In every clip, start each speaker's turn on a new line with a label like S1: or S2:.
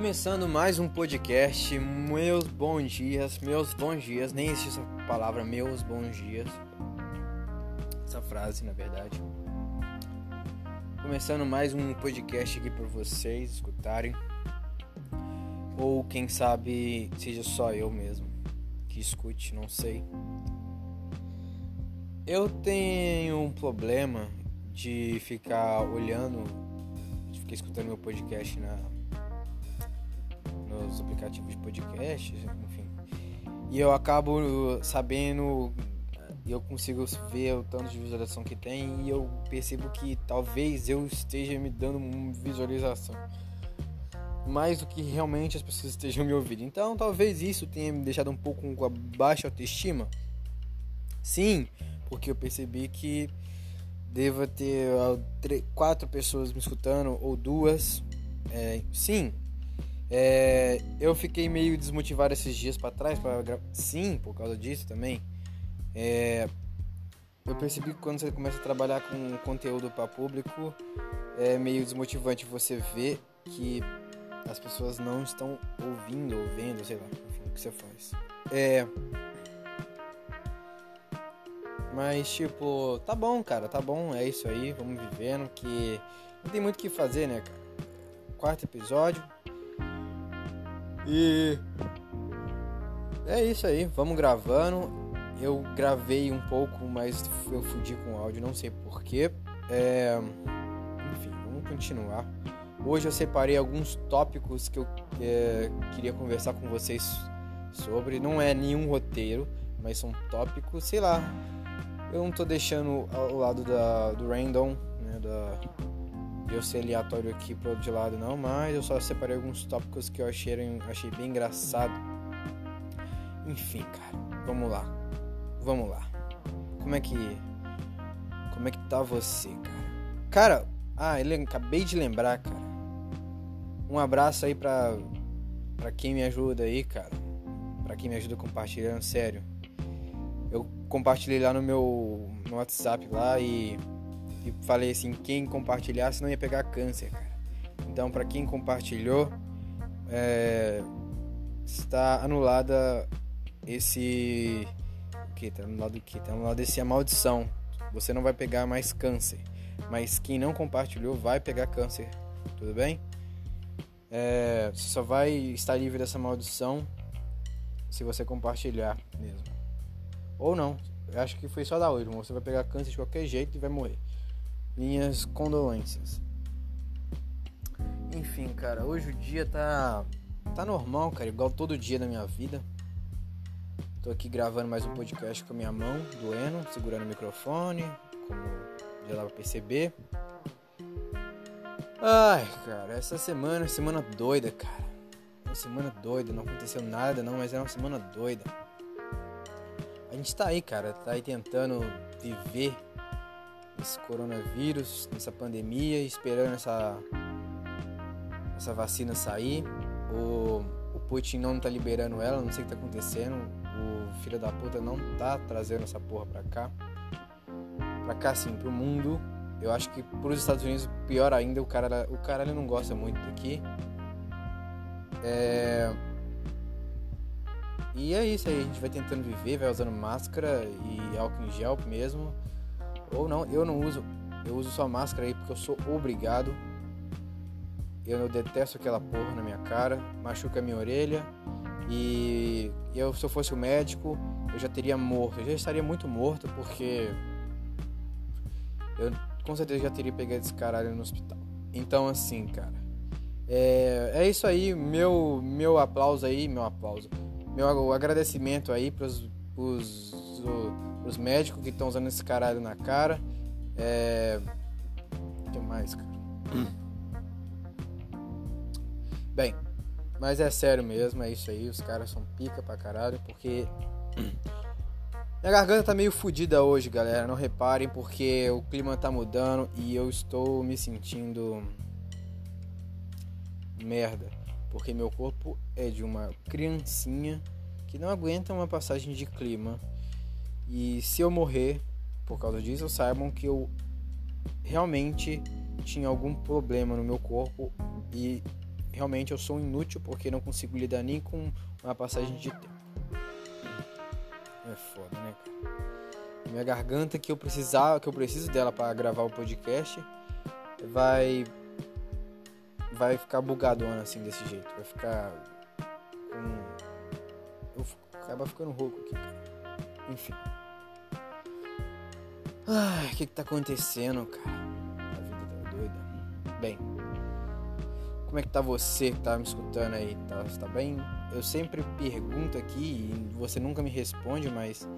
S1: Começando mais um podcast, meus bons dias, meus bons dias, nem existe essa palavra, meus bons dias, essa frase na verdade. Começando mais um podcast aqui para vocês escutarem, ou quem sabe seja só eu mesmo que escute, não sei. Eu tenho um problema de ficar olhando, de ficar escutando meu podcast na nos aplicativos de podcast, enfim. E eu acabo sabendo, e eu consigo ver o tanto de visualização que tem, e eu percebo que talvez eu esteja me dando visualização. Mais do que realmente as pessoas estejam me ouvindo. Então talvez isso tenha me deixado um pouco com a baixa autoestima. Sim, porque eu percebi que deva ter quatro pessoas me escutando ou duas. É, sim, é, eu fiquei meio desmotivado esses dias para trás para gra... sim por causa disso também. É, eu percebi que quando você começa a trabalhar com conteúdo para público é meio desmotivante você ver que as pessoas não estão ouvindo ou vendo sei lá enfim, o que você faz. É mas tipo tá bom cara tá bom é isso aí vamos vivendo que não tem muito o que fazer né cara? Quarto episódio e é isso aí, vamos gravando. Eu gravei um pouco, mas eu fudi com o áudio, não sei porquê. É... Enfim, vamos continuar. Hoje eu separei alguns tópicos que eu é, queria conversar com vocês sobre. Não é nenhum roteiro, mas são tópicos, sei lá. Eu não tô deixando ao lado da, do random, né, da, eu ser aleatório aqui pro de lado não, mas eu só separei alguns tópicos que eu achei, achei bem engraçado. Enfim, cara, vamos lá. Vamos lá. Como é que. Como é que tá você, cara? Cara, ah, ele, acabei de lembrar, cara. Um abraço aí pra, pra quem me ajuda aí, cara. Pra quem me ajuda compartilhando, sério. Eu compartilhei lá no meu no WhatsApp lá e e falei assim, quem compartilhasse não ia pegar câncer, cara. Então, para quem compartilhou, é, está anulada esse o que tá anulado o que tá anulado esse maldição. Você não vai pegar mais câncer, mas quem não compartilhou vai pegar câncer, tudo bem? É, você só vai estar livre dessa maldição se você compartilhar mesmo. Ou não. Eu acho que foi só da última. Você vai pegar câncer de qualquer jeito e vai morrer. Minhas condolências. Enfim, cara, hoje o dia tá tá normal, cara, igual todo dia da minha vida. Tô aqui gravando mais um podcast com a minha mão, doendo, segurando o microfone, como já dá pra perceber. Ai, cara, essa semana, semana doida, cara. Uma semana doida, não aconteceu nada não, mas é uma semana doida. A gente tá aí, cara, tá aí tentando viver esse coronavírus, nessa pandemia, esperando essa, essa vacina sair. O, o Putin não tá liberando ela, não sei o que tá acontecendo. O filho da puta não tá trazendo essa porra pra cá. Pra cá, sim, pro mundo. Eu acho que pros Estados Unidos, pior ainda, o cara, o cara ele não gosta muito daqui. É... E é isso aí, a gente vai tentando viver, vai usando máscara e álcool em gel mesmo. Ou não, eu não uso. Eu uso só máscara aí porque eu sou obrigado. Eu detesto aquela porra na minha cara, machuca a minha orelha. E eu, se eu fosse o médico, eu já teria morto. Eu já estaria muito morto porque eu com certeza já teria pegado esse caralho no hospital. Então, assim, cara, é, é isso aí. Meu, meu aplauso aí, meu aplauso. Meu agradecimento aí pros, pros os médicos que estão usando esse caralho na cara. É. O que mais, cara? Hum. Bem, mas é sério mesmo, é isso aí. Os caras são pica pra caralho, porque. Minha garganta tá meio fodida hoje, galera. Não reparem, porque o clima tá mudando e eu estou me sentindo. merda. Porque meu corpo é de uma criancinha que não aguenta uma passagem de clima e se eu morrer por causa disso, saibam que eu realmente tinha algum problema no meu corpo e realmente eu sou inútil porque não consigo lidar nem com uma passagem de tempo. É foda, né, cara? Minha garganta que eu precisava, que eu preciso dela para gravar o podcast, vai vai ficar bugadona assim desse jeito, vai ficar com eu acaba ficando rouco aqui, cara. Enfim. Ai, o que que tá acontecendo, cara? A vida tá doida. Bem, como é que tá você que tá me escutando aí? Tá, tá bem? Eu sempre pergunto aqui e você nunca me responde, mas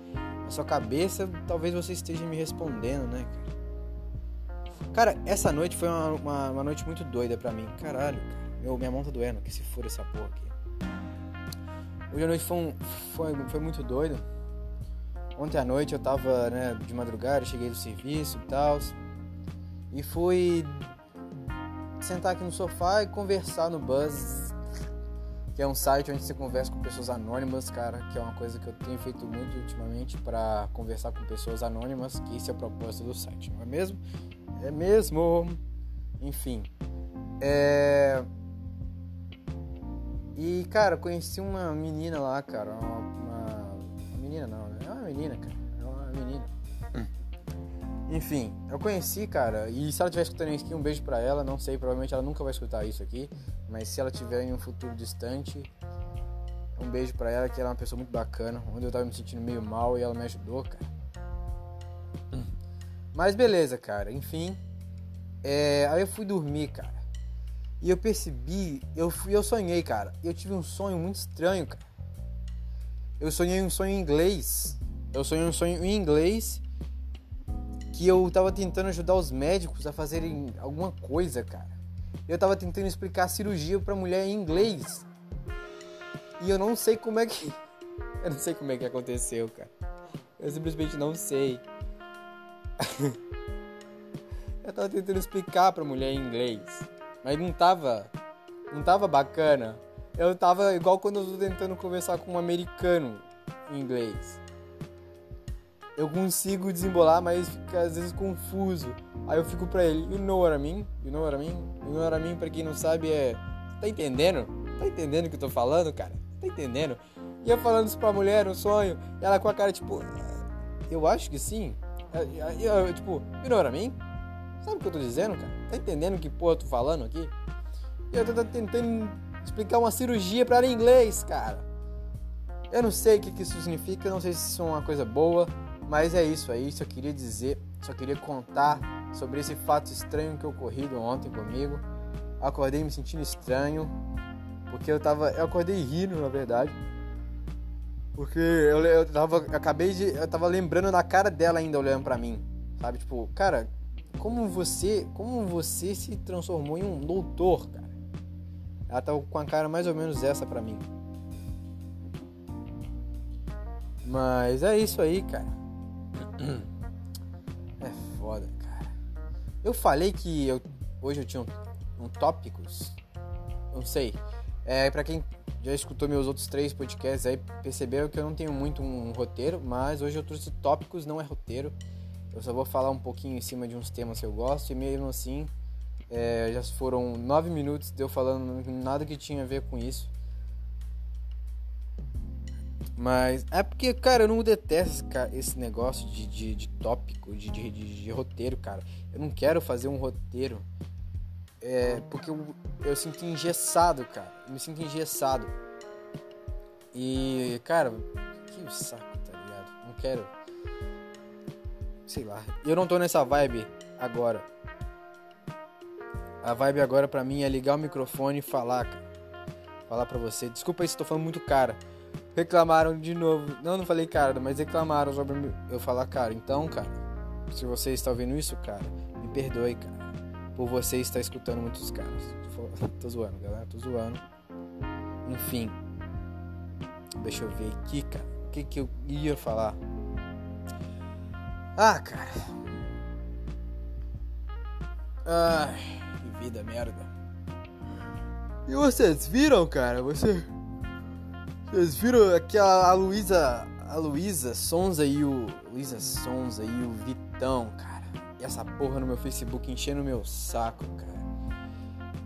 S1: na sua cabeça talvez você esteja me respondendo, né, cara? Cara, essa noite foi uma, uma, uma noite muito doida pra mim. Caralho, cara. Meu, minha mão tá doendo, que se for essa porra aqui. Hoje a noite foi, um, foi, foi muito doido. Ontem à noite eu tava, né, de madrugada, cheguei do serviço e tal. E fui sentar aqui no sofá e conversar no Buzz, que é um site onde você conversa com pessoas anônimas, cara, que é uma coisa que eu tenho feito muito ultimamente para conversar com pessoas anônimas, que esse é o propósito do site, não é mesmo? É mesmo. Enfim. É... E, cara, conheci uma menina lá, cara, uma, uma... menina não, né? Uma menina, cara. É uma menina. Enfim, eu conheci, cara, e se ela estiver escutando isso aqui, um beijo pra ela. Não sei, provavelmente ela nunca vai escutar isso aqui, mas se ela tiver em um futuro distante, um beijo pra ela, que ela é uma pessoa muito bacana, onde eu tava me sentindo meio mal e ela me ajudou, cara. Mas beleza, cara, enfim. É, aí eu fui dormir, cara. E eu percebi, eu fui, eu sonhei, cara. Eu tive um sonho muito estranho, cara. Eu sonhei um sonho em inglês. Eu sonhei um sonho em inglês que eu tava tentando ajudar os médicos a fazerem alguma coisa, cara. Eu tava tentando explicar a cirurgia pra mulher em inglês. E eu não sei como é que. Eu não sei como é que aconteceu, cara. Eu simplesmente não sei. eu tava tentando explicar pra mulher em inglês. Mas não tava. Não tava bacana. Eu tava igual quando eu tô tentando conversar com um americano em inglês eu consigo desembolar, mas fica às vezes confuso. Aí eu fico pra ele, you know what I mean? You know what I mean? You know what I mean, pra quem não sabe, é. Tá entendendo? Tá entendendo o que eu tô falando, cara? Tá entendendo? E eu falando isso pra mulher, um sonho, ela com a cara tipo. Eu acho que sim. Eu, eu, tipo, you know what I mean? Sabe o que eu tô dizendo, cara? Tá entendendo que porra eu tô falando aqui? E eu tô tentando explicar uma cirurgia pra ela em inglês, cara. Eu não sei o que, que isso significa, não sei se isso é uma coisa boa, mas é isso aí, só queria dizer, só queria contar sobre esse fato estranho que ocorrido ontem comigo. Acordei me sentindo estranho, porque eu tava, eu acordei rindo, na verdade. Porque eu, eu tava, eu acabei de, eu tava lembrando da cara dela ainda olhando para mim, sabe? Tipo, cara, como você, como você se transformou em um doutor, cara? Ela tava com a cara mais ou menos essa para mim. Mas é isso aí, cara. É foda, cara. Eu falei que eu, hoje eu tinha um, um tópicos. Não sei. É, para quem já escutou meus outros três podcasts aí, percebeu que eu não tenho muito um roteiro, mas hoje eu trouxe tópicos, não é roteiro. Eu só vou falar um pouquinho em cima de uns temas que eu gosto e mesmo assim é, já foram nove minutos de eu falando nada que tinha a ver com isso. Mas é porque, cara, eu não detesto esse negócio de, de, de tópico, de, de, de, roteiro, cara. Eu não quero fazer um roteiro. É, porque eu, eu sinto engessado, cara. Eu me sinto engessado. E, cara, que saco, tá ligado? Não quero. Sei lá. Eu não tô nessa vibe agora. A vibe agora pra mim é ligar o microfone e falar, cara. Falar pra você. Desculpa aí se tô falando muito cara reclamaram de novo. Não, não falei cara, mas reclamaram sobre eu falar cara. Então, cara, se você está ouvindo isso, cara, me perdoe, cara. Por você estar escutando muitos caras. Tô zoando, galera, tô zoando. Enfim. Deixa eu ver aqui, cara. O que, que eu ia falar? Ah, cara. Ai, que vida merda. E vocês viram, cara? Você vocês viram aquela a Luísa, a Luísa Sonza e o Luísa Sonza e o Vitão, cara. E essa porra no meu Facebook enchendo meu saco, cara.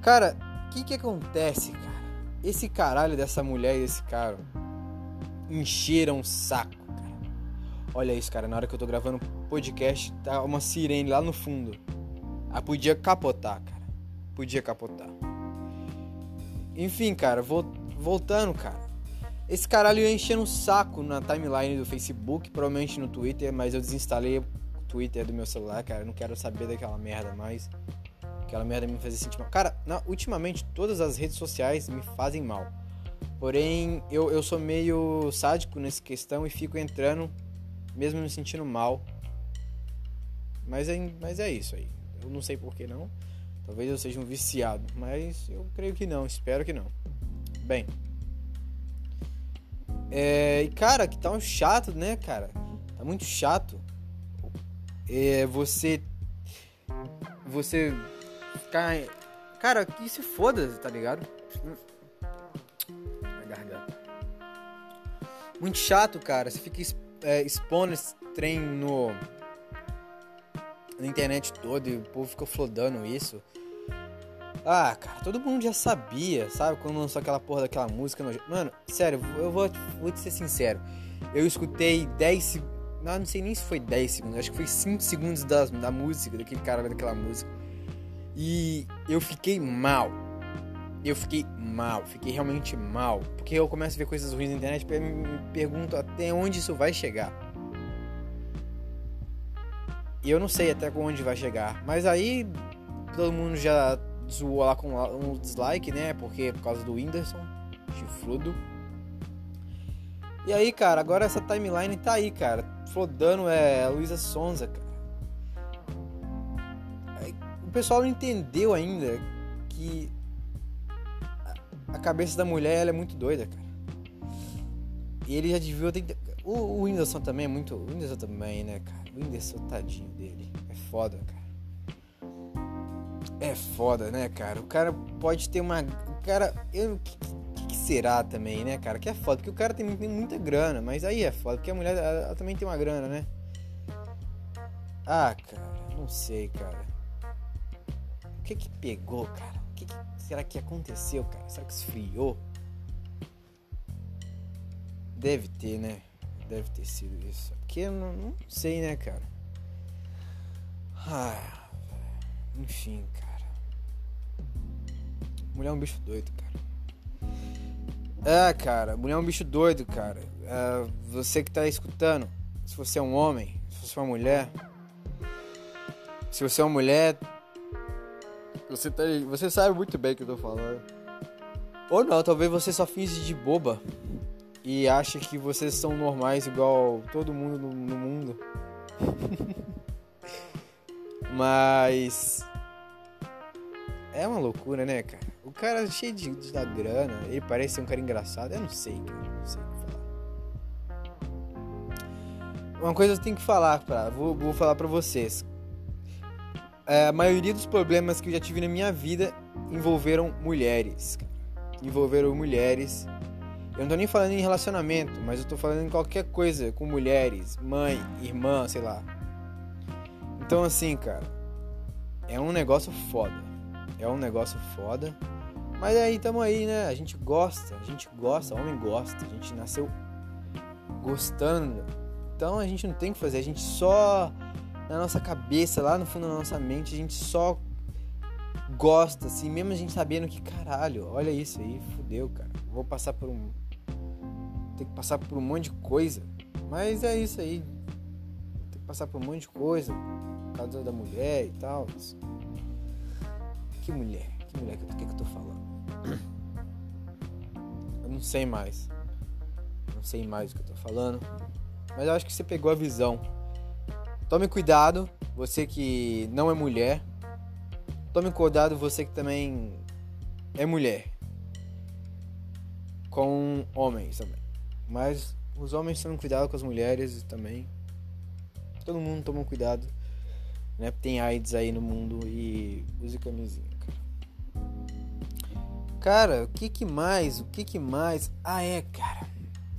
S1: Cara, O que que acontece, cara? Esse caralho dessa mulher e esse cara encheram o saco, cara. Olha isso, cara. Na hora que eu tô gravando podcast, tá uma sirene lá no fundo. Ah, podia capotar, cara. Podia capotar. Enfim, cara, voltando, cara. Esse caralho ia enchendo um saco na timeline do Facebook, provavelmente no Twitter, mas eu desinstalei o Twitter do meu celular, cara. Eu não quero saber daquela merda mais. Aquela merda me fazia sentir mal. Cara, na, ultimamente todas as redes sociais me fazem mal. Porém, eu, eu sou meio sádico nessa questão e fico entrando, mesmo me sentindo mal. Mas é, mas é isso aí. Eu não sei por que não. Talvez eu seja um viciado, mas eu creio que não, espero que não. Bem. É, e cara, que tá um chato, né, cara? Tá muito chato. É, você. Você ficar. Cara, que se foda, tá ligado? Muito chato, cara. Você fica é, expondo esse trem no. Na internet toda e o povo fica flodando isso. Ah, cara, todo mundo já sabia, sabe? Quando lançou aquela porra daquela música. Mano, sério, eu vou, vou te ser sincero. Eu escutei 10 segundos. Não, não sei nem se foi 10 segundos, acho que foi 5 segundos da, da música, daquele cara daquela música. E eu fiquei mal. Eu fiquei mal, fiquei realmente mal. Porque eu começo a ver coisas ruins na internet e me pergunto até onde isso vai chegar. E eu não sei até onde vai chegar. Mas aí todo mundo já zoou lá com um dislike, né? Porque por causa do Whindersson, chifrudo. E aí, cara, agora essa timeline tá aí, cara. Flodando é Luísa Sonza, cara pessoal não entendeu ainda que a cabeça da mulher ela é muito doida, cara. E ele já devia ter. O, o Whindersson também é muito. O Whindersson também, né, cara? O Whindersson, tadinho dele. É foda, cara. É foda, né, cara? O cara pode ter uma. O cara. Eu, que, que, será também, né, cara? Que é foda, porque o cara tem, tem muita grana, mas aí é foda, porque a mulher ela, ela também tem uma grana, né? Ah, cara, não sei, cara que que pegou, cara? O que, que será que aconteceu, cara? Será que esfriou? Deve ter, né? Deve ter sido isso. Porque eu não, não sei, né, cara? Ah, enfim, cara. Mulher é um bicho doido, cara. Ah, cara, mulher é um bicho doido, cara. Ah, você que tá escutando, se você é um homem, se você é uma mulher, se você é uma mulher, você, tá, você sabe muito bem o que eu tô falando. Ou não, talvez você só finge de boba e acha que vocês são normais igual todo mundo no, no mundo. Mas é uma loucura, né, cara? O cara é cheio de, de da grana, ele parece ser um cara engraçado. Eu não sei, cara, não sei o que falar. Uma coisa eu tenho que falar, pra, vou, vou falar pra vocês a maioria dos problemas que eu já tive na minha vida envolveram mulheres. Envolveram mulheres. Eu não tô nem falando em relacionamento, mas eu tô falando em qualquer coisa com mulheres, mãe, irmã, sei lá. Então assim, cara, é um negócio foda. É um negócio foda. Mas aí tamo aí, né? A gente gosta, a gente gosta, homem gosta, a gente nasceu gostando. Então a gente não tem que fazer, a gente só na nossa cabeça, lá no fundo da nossa mente, a gente só gosta, assim, mesmo a gente sabendo que, caralho, olha isso aí, fudeu, cara. Vou passar por um. Tem que passar por um monte de coisa. Mas é isso aí. Tem que passar por um monte de coisa. Causa da mulher e tal. Que mulher? Que mulher? O que, que eu tô falando? Eu não sei mais. Não sei mais o que eu tô falando. Mas eu acho que você pegou a visão. Tome cuidado, você que não é mulher. Tome cuidado, você que também é mulher. Com homens também. Mas os homens tomem cuidado com as mulheres também. Todo mundo toma cuidado. Né? Tem AIDS aí no mundo e use camisinha, cara. Cara, o que que mais? O que que mais? Ah, é, cara.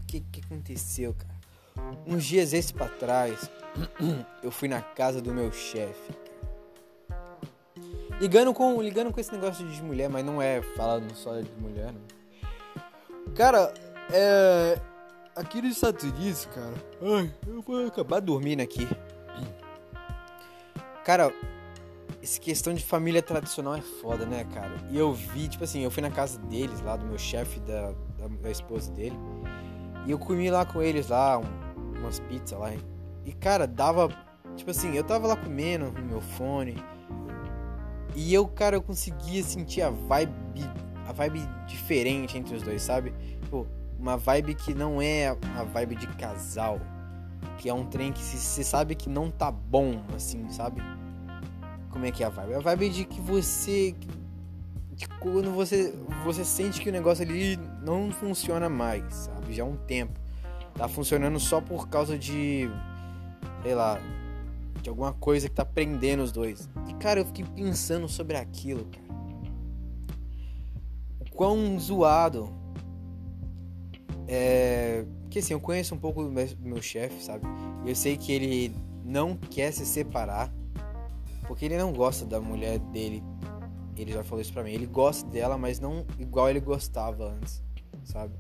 S1: O que que aconteceu, cara? Uns dias esse pra trás, eu fui na casa do meu chefe. Ligando com, ligando com esse negócio de mulher, mas não é falando só de mulher, né? Cara, é. Aqui nos Estados Unidos, cara. Ai, eu vou acabar dormindo aqui. Cara, essa questão de família tradicional é foda, né, cara? E eu vi, tipo assim, eu fui na casa deles lá, do meu chefe, da, da, da, esposa dele. E eu comi lá com eles lá, um, umas pizzas lá. E, cara, dava. Tipo assim, eu tava lá comendo no meu fone. E eu, cara, eu conseguia sentir a vibe. A vibe diferente entre os dois, sabe? Tipo, uma vibe que não é a vibe de casal. Que é um trem que você sabe que não tá bom, assim, sabe? Como é que é a vibe? A vibe de que você. De quando você, você sente que o negócio ali não funciona mais, sabe? Já há um tempo. Tá funcionando só por causa de. Sei lá. De alguma coisa que tá prendendo os dois. E cara, eu fiquei pensando sobre aquilo, cara. O quão zoado é. Que assim, eu conheço um pouco do meu, meu chefe, sabe? Eu sei que ele não quer se separar porque ele não gosta da mulher dele. Ele já falou isso pra mim. Ele gosta dela, mas não igual ele gostava antes, sabe?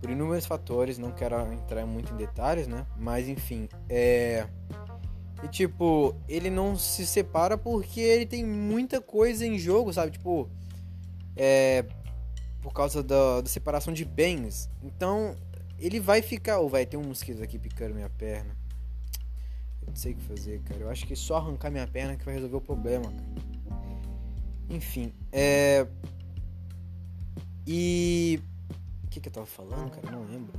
S1: Por inúmeros fatores, não quero entrar muito em detalhes, né? Mas enfim, é. E tipo, ele não se separa porque ele tem muita coisa em jogo, sabe? Tipo, é. Por causa da, da separação de bens. Então, ele vai ficar. Ou oh, vai ter um mosquito aqui picando minha perna. Eu não sei o que fazer, cara. Eu acho que só arrancar minha perna que vai resolver o problema, cara. Enfim, é. E. O que, que eu tava falando, cara? Não lembro.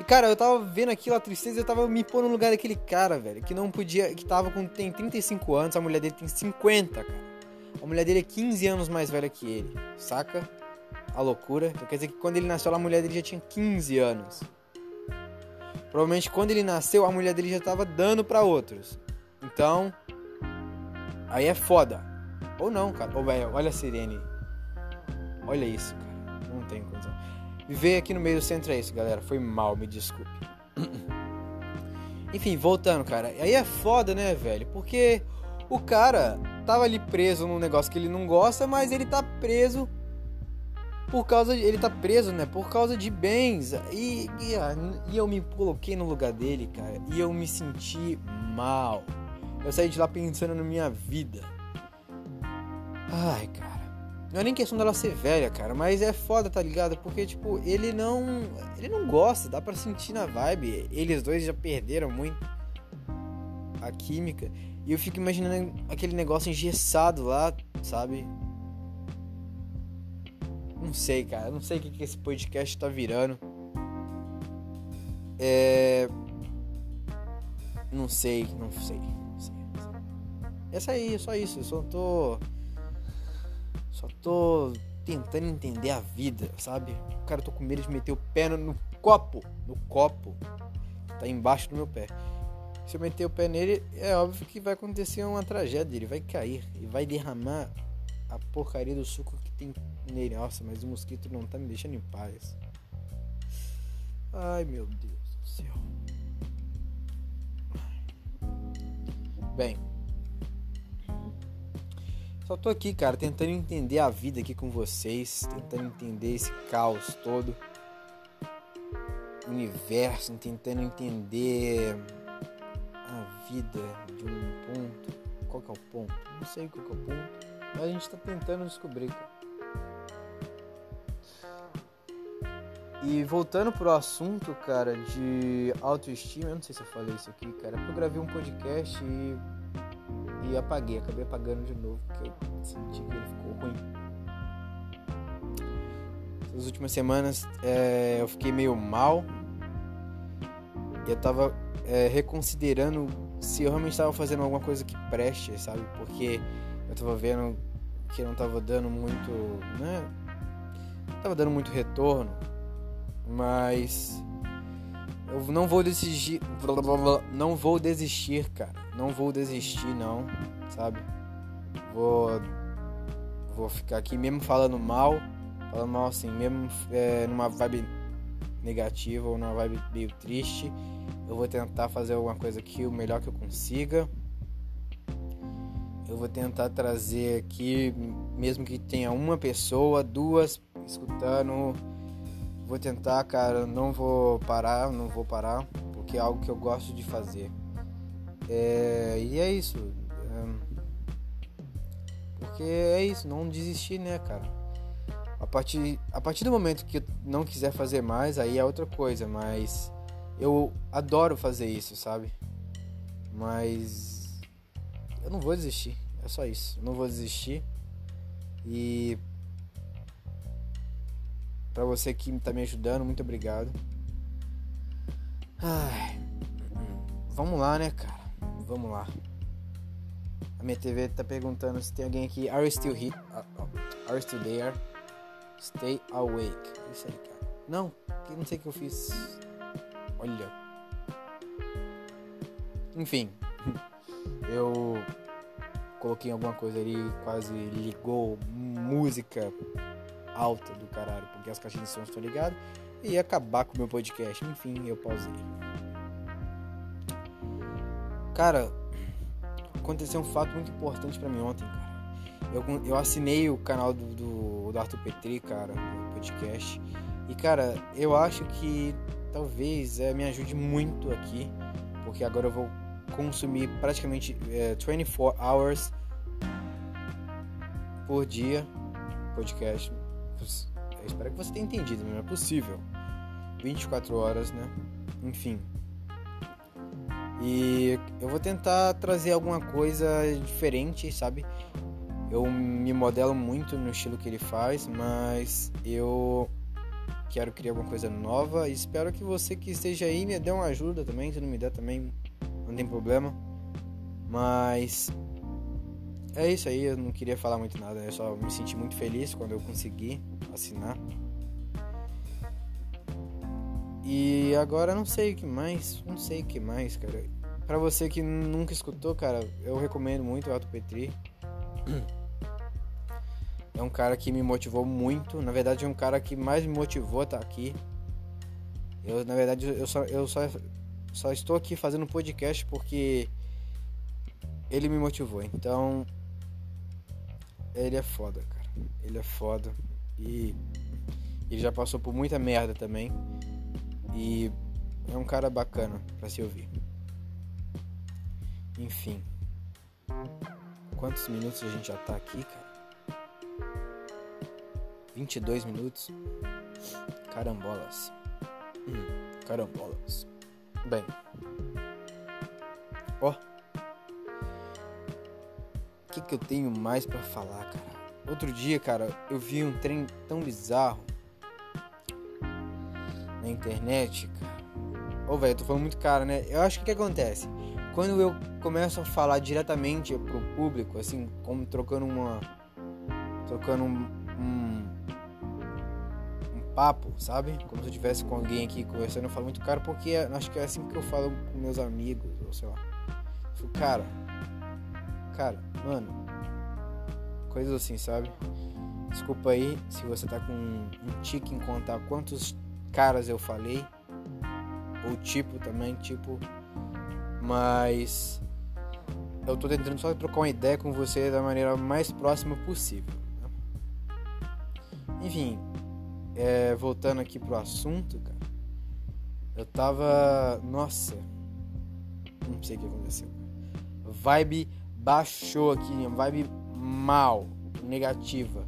S1: E, cara, eu tava vendo aquilo, a tristeza, eu tava me pondo no lugar daquele cara, velho, que não podia. que tava com. tem 35 anos, a mulher dele tem 50, cara. A mulher dele é 15 anos mais velha que ele, saca? A loucura. Então quer dizer que quando ele nasceu, a mulher dele já tinha 15 anos. Provavelmente quando ele nasceu, a mulher dele já tava dando para outros. Então, aí é foda. Ou não, cara. Ô, velho, olha a sirene. Olha isso, cara. Não tem condição. Viver aqui no meio do centro é isso, galera. Foi mal, me desculpe. Enfim, voltando, cara. Aí é foda, né, velho? Porque o cara tava ali preso num negócio que ele não gosta, mas ele tá preso por causa de, ele tá preso, né? Por causa de bens. E, e, e, eu me coloquei no lugar dele, cara. E eu me senti mal. Eu saí de lá pensando na minha vida. Ai, cara. Não é nem questão dela ser velha, cara, mas é foda, tá ligado? Porque, tipo, ele não. Ele não gosta, dá pra sentir na vibe. Eles dois já perderam muito a química. E eu fico imaginando aquele negócio engessado lá, sabe? Não sei, cara. Não sei o que, esse podcast tá virando. É. Não sei, não sei, não sei. Essa aí, só isso. Eu só tô. Só tô tentando entender a vida, sabe? Cara, eu tô com medo de meter o pé no copo. No copo. Tá embaixo do meu pé. Se eu meter o pé nele, é óbvio que vai acontecer uma tragédia. Ele vai cair e vai derramar a porcaria do suco que tem nele. Nossa, mas o mosquito não tá me deixando em paz. Ai, meu Deus do céu. Bem. Só tô aqui, cara, tentando entender a vida aqui com vocês, tentando entender esse caos todo. Universo, tentando entender a vida de um ponto. Qual que é o ponto? Não sei qual que é o ponto. A gente tá tentando descobrir. E voltando pro assunto, cara, de autoestima, eu não sei se eu falei isso aqui, cara, porque eu gravei um podcast e, e apaguei, acabei apagando de novo, porque eu senti que ele ficou ruim. Essas últimas semanas é, eu fiquei meio mal e eu tava é, reconsiderando se eu realmente estava fazendo alguma coisa que preste, sabe? Porque eu tava vendo que não tava dando muito, né? Tava dando muito retorno, mas eu não vou desistir, não vou desistir, cara. Não vou desistir não, sabe? Vou vou ficar aqui mesmo falando mal, falando mal assim, mesmo é, numa vibe negativa ou numa vibe meio triste. Eu vou tentar fazer alguma coisa aqui o melhor que eu consiga eu vou tentar trazer aqui, mesmo que tenha uma pessoa, duas escutando. Vou tentar, cara, não vou parar, não vou parar, porque é algo que eu gosto de fazer. É, e é isso. É, porque é isso, não desistir, né, cara? A partir, a partir do momento que eu não quiser fazer mais, aí é outra coisa, mas eu adoro fazer isso, sabe? Mas eu não vou desistir, é só isso. Eu não vou desistir. E para você que tá me ajudando, muito obrigado. Ai, vamos lá, né, cara? Vamos lá. A minha TV tá perguntando se tem alguém aqui. Are you still here? Uh, are you still there? Stay awake. Isso aí, cara. Não, não sei o que eu fiz. Olha. Enfim. Eu coloquei alguma coisa ali, quase ligou música alta do caralho, porque as caixinhas de som estão ligadas e ia acabar com o meu podcast. Enfim, eu pausei. Cara, aconteceu um fato muito importante para mim ontem, cara. Eu, eu assinei o canal do, do, do Arthur Petri, cara, do podcast. E, cara, eu acho que talvez é, me ajude muito aqui, porque agora eu vou consumir praticamente é, 24 hours por dia podcast. Eu espero que você tenha entendido, não é possível. 24 horas, né? Enfim, e eu vou tentar trazer alguma coisa diferente, sabe? Eu me modelo muito no estilo que ele faz, mas eu quero criar alguma coisa nova e espero que você que esteja aí me dê uma ajuda também, se não me der também, não tem problema. Mas é isso aí, eu não queria falar muito nada, eu só me senti muito feliz quando eu consegui assinar. E agora não sei o que mais, não sei o que mais, cara. Pra você que nunca escutou, cara, eu recomendo muito o Otto Petri. É um cara que me motivou muito. Na verdade, é um cara que mais me motivou a estar aqui. Eu, na verdade, eu só, eu só, só estou aqui fazendo podcast porque ele me motivou. Então, ele é foda, cara. Ele é foda. E ele já passou por muita merda também. E é um cara bacana para se ouvir. Enfim. Quantos minutos a gente já tá aqui, cara? 22 minutos. Carambolas. Hum, carambolas. Bem. Ó. O que, que eu tenho mais para falar, cara? Outro dia, cara, eu vi um trem tão bizarro na internet, cara. Ô, oh, velho, tô falando muito caro, né? Eu acho que o que acontece? Quando eu começo a falar diretamente pro público, assim, como trocando uma. trocando um, um papo, sabe? Como se eu estivesse com alguém aqui conversando, eu falo muito caro porque é, acho que é assim que eu falo com meus amigos, ou sei lá. Eu falo, cara, cara, mano, coisas assim, sabe? Desculpa aí se você tá com um tique em contar quantos caras eu falei. Ou tipo também, tipo. Mas eu tô tentando só trocar uma ideia com você da maneira mais próxima possível. Né? Enfim, é, voltando aqui pro assunto, cara. Eu tava. Nossa. Não sei o que aconteceu. Vibe baixou aqui, vibe mal, negativa.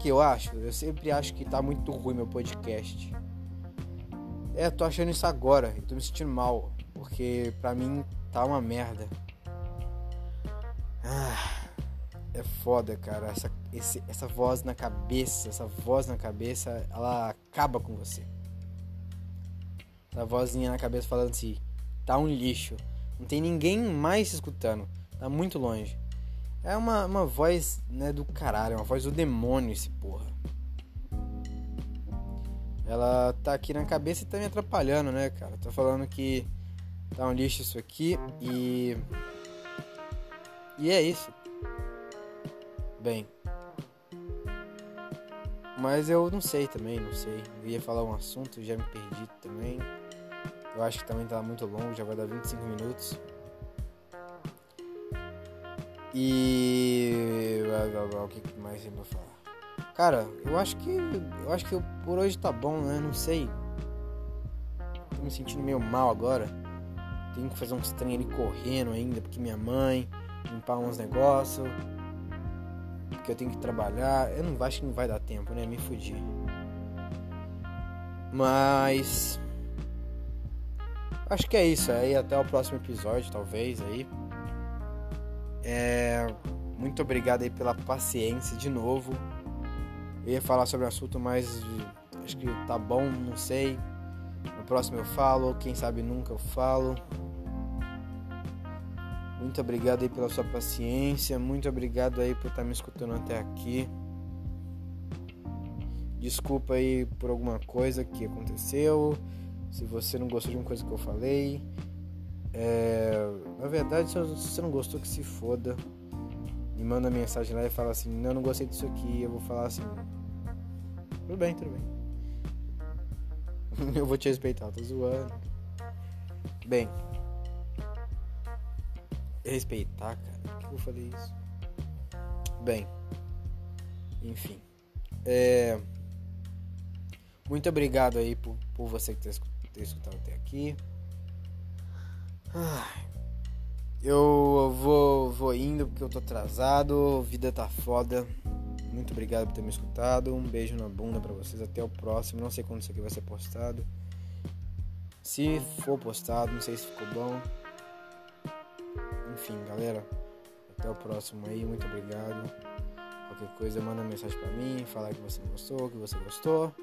S1: Que eu acho? Eu sempre acho que tá muito ruim meu podcast. É, tô achando isso agora. Eu tô me sentindo mal. Porque pra mim tá uma merda. Ah, é foda, cara. Essa, esse, essa voz na cabeça, essa voz na cabeça, ela acaba com você. Essa vozinha na cabeça falando assim: tá um lixo. Não tem ninguém mais escutando. Tá muito longe. É uma, uma voz né, do caralho, é uma voz do demônio esse porra. Ela tá aqui na cabeça e tá me atrapalhando, né, cara? Tá falando que tá um lixo isso aqui e. E é isso. Bem. Mas eu não sei também, não sei. Eu ia falar um assunto, já me perdi também. Eu acho que também tá muito longo, já vai dar 25 minutos. E. O que mais eu vou falar? Cara, eu acho que. Eu acho que por hoje tá bom, né? Não sei. Tô me sentindo meio mal agora. Tenho que fazer uns trem ali correndo ainda, porque minha mãe, limpar uns negócios. Porque eu tenho que trabalhar. Eu não acho que não vai dar tempo, né? Me fudi. Mas. Acho que é isso. Aí até o próximo episódio, talvez aí. É, muito obrigado aí pela paciência de novo. Eu ia falar sobre o assunto, mas acho que tá bom, não sei. No próximo eu falo, quem sabe nunca eu falo. Muito obrigado aí pela sua paciência, muito obrigado aí por estar me escutando até aqui. Desculpa aí por alguma coisa que aconteceu, se você não gostou de uma coisa que eu falei. É, na verdade, se você não gostou, que se foda. Me manda mensagem lá e fala assim: Não, não gostei disso aqui. Eu vou falar assim: Tudo bem, tudo bem. eu vou te respeitar, tô zoando. Bem, respeitar, cara. Por que eu falei isso? Bem, enfim. É, muito obrigado aí por, por você que ter escutado até aqui. Eu vou, vou indo porque eu tô atrasado, vida tá foda. Muito obrigado por ter me escutado. Um beijo na bunda para vocês. Até o próximo. Não sei quando isso aqui vai ser postado. Se for postado, não sei se ficou bom. Enfim, galera. Até o próximo aí. Muito obrigado. Qualquer coisa, manda mensagem para mim. Falar que você gostou, que você gostou.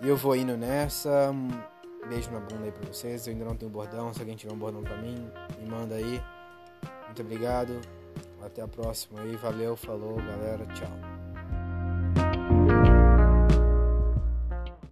S1: E eu vou indo nessa. Beijo na bunda aí pra vocês. Eu ainda não tenho bordão. Se alguém tiver um bordão pra mim, me manda aí. Muito obrigado. Até a próxima aí. Valeu, falou, galera. Tchau.